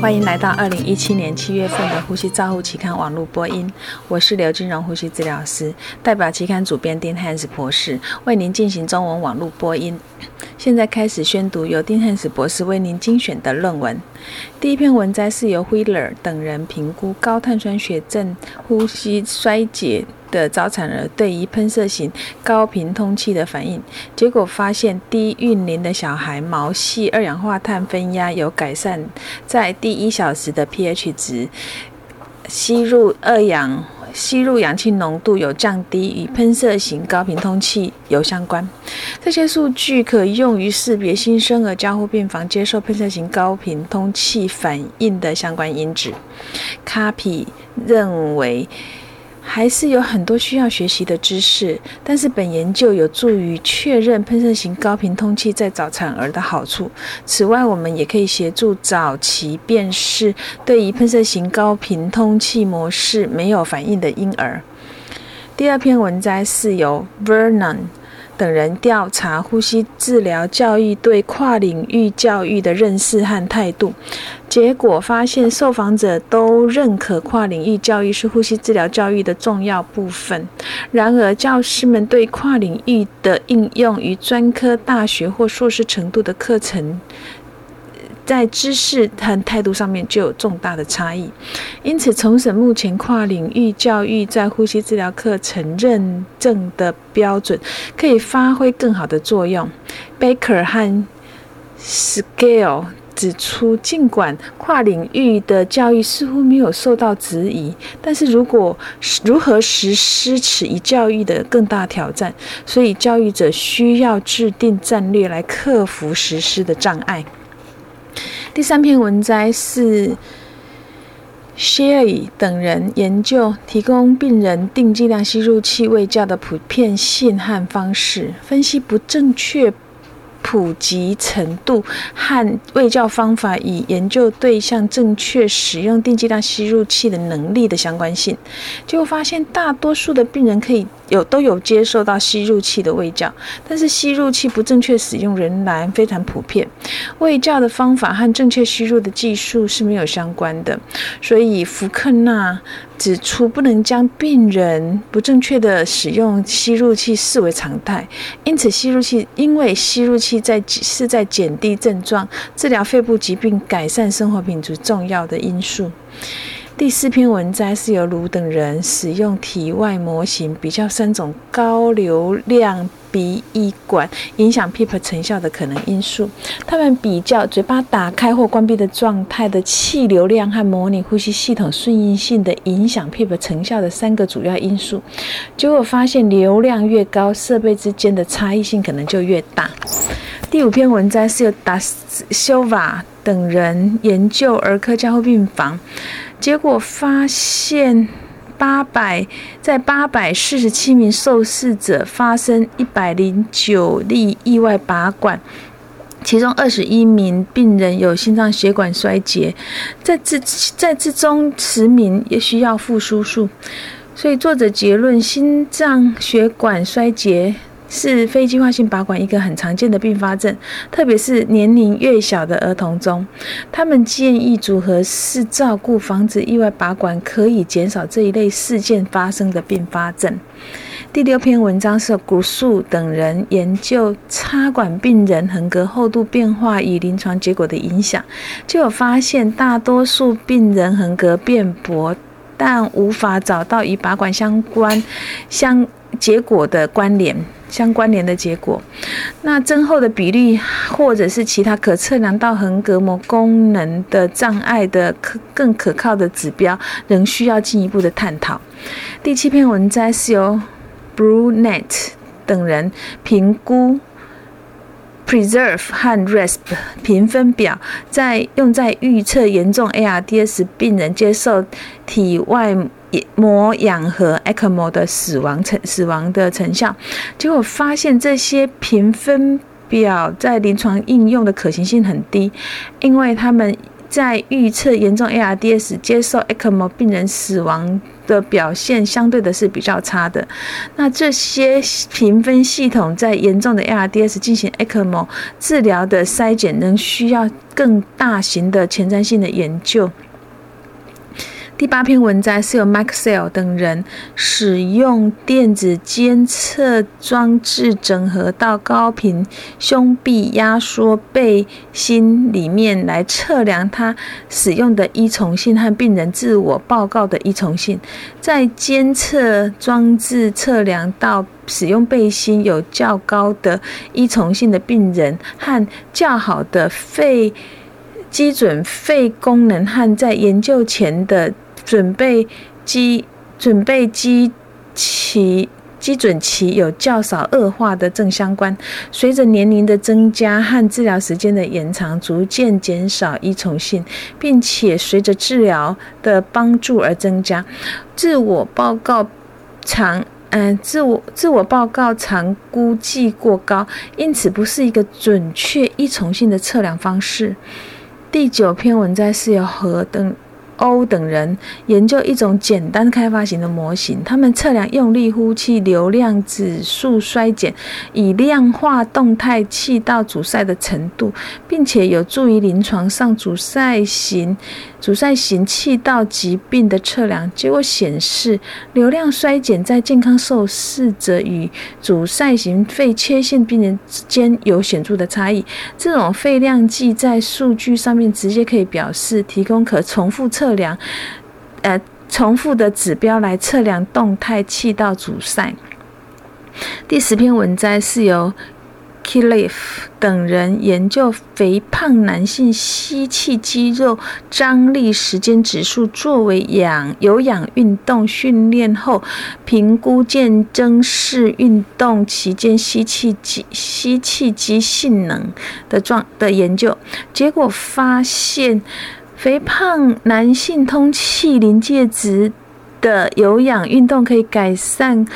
欢迎来到二零一七年七月份的《呼吸照护期刊》网络播音。我是刘金荣呼吸治疗师，代表期刊主编丁汉斯博士为您进行中文网络播音。现在开始宣读由丁汉斯博士为您精选的论文。第一篇文摘是由 Wheeler 等人评估高碳酸血症呼吸衰竭。的早产儿对于喷射型高频通气的反应，结果发现低孕龄的小孩毛细二氧化碳分压有改善，在第一小时的 pH 值，吸入二氧吸入氧气浓度有降低，与喷射型高频通气有相关。这些数据可用于识别新生儿加护病房接受喷射型高频通气反应的相关因子。卡皮认为。还是有很多需要学习的知识，但是本研究有助于确认喷射型高频通气在早产儿的好处。此外，我们也可以协助早期辨识对于喷射型高频通气模式没有反应的婴儿。第二篇文摘是由 Vernon。等人调查呼吸治疗教育对跨领域教育的认识和态度，结果发现受访者都认可跨领域教育是呼吸治疗教育的重要部分。然而，教师们对跨领域的应用与专科大学或硕士程度的课程。在知识和态度上面就有重大的差异，因此重审目前跨领域教育在呼吸治疗课程认证的标准，可以发挥更好的作用。Baker 和 Scale 指出，尽管跨领域的教育似乎没有受到质疑，但是如果如何实施此一教育的更大挑战，所以教育者需要制定战略来克服实施的障碍。第三篇文摘是 Sherry 等人研究提供病人定剂量吸入器喂教的普遍性和方式，分析不正确。普及程度和卫教方法与研究对象正确使用定剂量吸入器的能力的相关性，结果发现大多数的病人可以有都有接受到吸入器的卫教，但是吸入器不正确使用仍然非常普遍。卫教的方法和正确吸入的技术是没有相关的，所以福克纳。指出不能将病人不正确的使用吸入器视为常态，因此吸入器因为吸入器在是在减低症状、治疗肺部疾病、改善生活品质重要的因素。第四篇文摘是由卢等人使用体外模型比较三种高流量鼻翼管影响 PEEP 成效的可能因素。他们比较嘴巴打开或关闭的状态的气流量和模拟呼吸系统顺应性的影响 PEEP 成效的三个主要因素。结果发现，流量越高，设备之间的差异性可能就越大。第五篇文章是由达修瓦等人研究儿科加护病房。结果发现，八百在八百四十七名受试者发生一百零九例意外拔管，其中二十一名病人有心脏血管衰竭，在这在之中十名也需要复苏术。所以作者结论：心脏血管衰竭。是非计划性拔管一个很常见的并发症，特别是年龄越小的儿童中。他们建议组合式照顾，防止意外拔管，可以减少这一类事件发生的并发症。第六篇文章是古树等人研究插管病人横膈厚度变化与临床结果的影响，就有发现大多数病人横膈变薄，但无法找到与拔管相关相结果的关联。相关联的结果，那增厚的比例，或者是其他可测量到横膈膜功能的障碍的可更可靠的指标，仍需要进一步的探讨。第七篇文摘是由 Brunet 等人评估 Preserve 和 RESP 评分表，在用在预测严重 ARDS 病人接受体外。膜氧和 ECMO 的死亡成死亡的成效，结果发现这些评分表在临床应用的可行性很低，因为他们在预测严重 ARDS 接受 ECMO 病人死亡的表现相对的是比较差的。那这些评分系统在严重的 ARDS 进行 ECMO 治疗的筛检，仍需要更大型的前瞻性的研究。第八篇文摘是由 Maxell 等人使用电子监测装置整合到高频胸壁压缩背心里面来测量它使用的依从性和病人自我报告的依从性。在监测装置测量到使用背心有较高的依从性的病人和较好的肺基准肺功能和在研究前的准备基准备基期基准期有较少恶化的正相关。随着年龄的增加和治疗时间的延长，逐渐减少依从性，并且随着治疗的帮助而增加。自我报告常嗯，自我自我报告常估计过高，因此不是一个准确依从性的测量方式。第九篇文摘是由何等。欧等人研究一种简单开发型的模型，他们测量用力呼气流量指数衰减，以量化动态气道阻塞的程度，并且有助于临床上阻塞型阻塞型气道疾病的测量。结果显示，流量衰减在健康受试者与阻塞型肺缺陷病人之间有显著的差异。这种肺量计在数据上面直接可以表示，提供可重复。测量，呃，重复的指标来测量动态气道阻塞。第十篇文摘是由 Kilif 等人研究肥胖男性吸气肌肉张力时间指数，作为氧有氧运动训练后评估见增式运动期间吸气机吸气机性能的状的研究结果发现。肥胖男性通气临界值的有氧运动可以改善，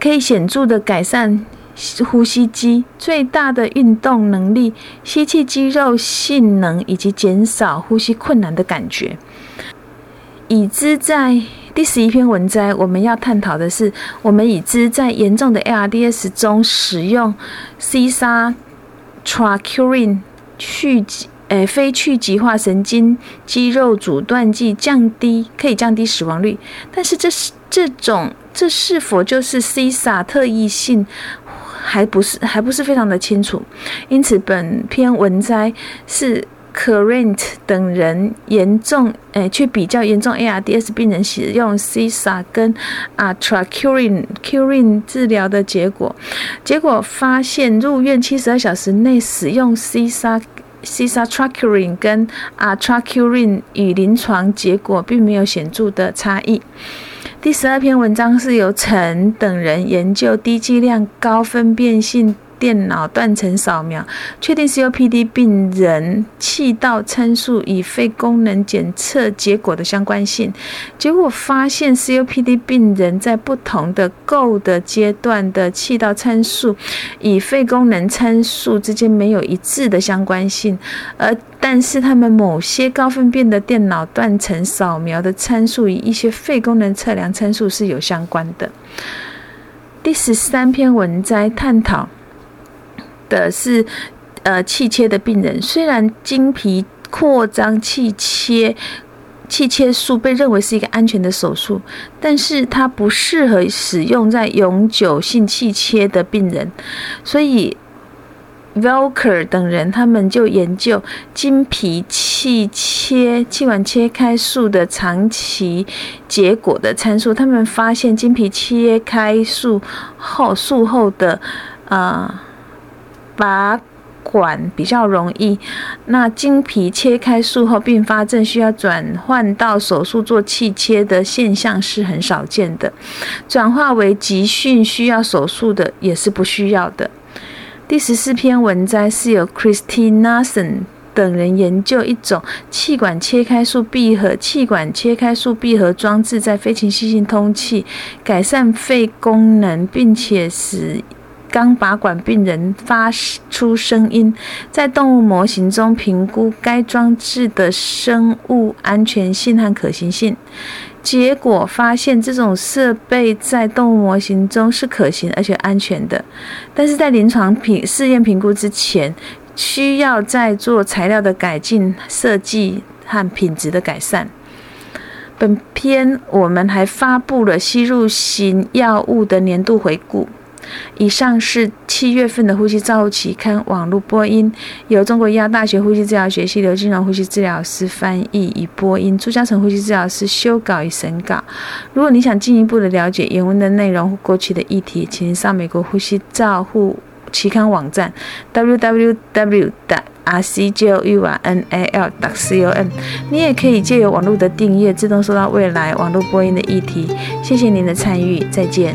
可以显著的改善呼吸机最大的运动能力、吸气肌肉性能以及减少呼吸困难的感觉。已知在第十一篇文摘，我们要探讨的是，我们已知在严重的 ARDS 中使用 C 沙 Tracurin 去。诶，非去极化神经肌肉阻断剂降低可以降低死亡率，但是这是这种这是否就是 C 萨特异性，还不是还不是非常的清楚。因此，本篇文摘是 Current 等人严重诶去比较严重 ARDS 病人使用 C S A 跟 Atracurin Curin 治疗的结果，结果发现入院七十二小时内使用 C S A。c i s a t r a c u r i n 跟 a t r a c u r i n 与临床结果并没有显著的差异。第十二篇文章是由陈等人研究低剂量高分辨性。电脑断层扫描确定 COPD 病人气道参数与肺功能检测结果的相关性，结果发现 COPD 病人在不同的构的阶段的气道参数与肺功能参数之间没有一致的相关性，而但是他们某些高分辨的电脑断层扫描的参数与一些肺功能测量参数是有相关的。第十三篇文摘探讨。的是，呃，气切的病人，虽然经皮扩张气切气切术被认为是一个安全的手术，但是它不适合使用在永久性气切的病人，所以 Velker 等人他们就研究经皮气切气管切开术的长期结果的参数，他们发现经皮切开术后术后的，啊。拔管比较容易，那经皮切开术后并发症需要转换到手术做气切的现象是很少见的，转化为急训需要手术的也是不需要的。第十四篇文摘是由 Christina Nason 等人研究一种气管切开术闭合气管切开术闭合装置在非侵袭性通气改善肺功能，并且使。刚拔管病人发出声音，在动物模型中评估该装置的生物安全性和可行性。结果发现这种设备在动物模型中是可行而且安全的，但是在临床评试验评估之前，需要再做材料的改进、设计和品质的改善。本篇我们还发布了吸入型药物的年度回顾。以上是七月份的《呼吸照护期刊》网络播音，由中国医药大学呼吸治疗学系刘金荣呼吸治疗师翻译与播音，朱嘉诚呼吸治疗师修稿与审稿。如果你想进一步的了解原文的内容或过去的议题，请上美国呼吸照护期刊网站 www. r c j o u n a l. c o m。你也可以借由网络的订阅，自动收到未来网络播音的议题。谢谢您的参与，再见。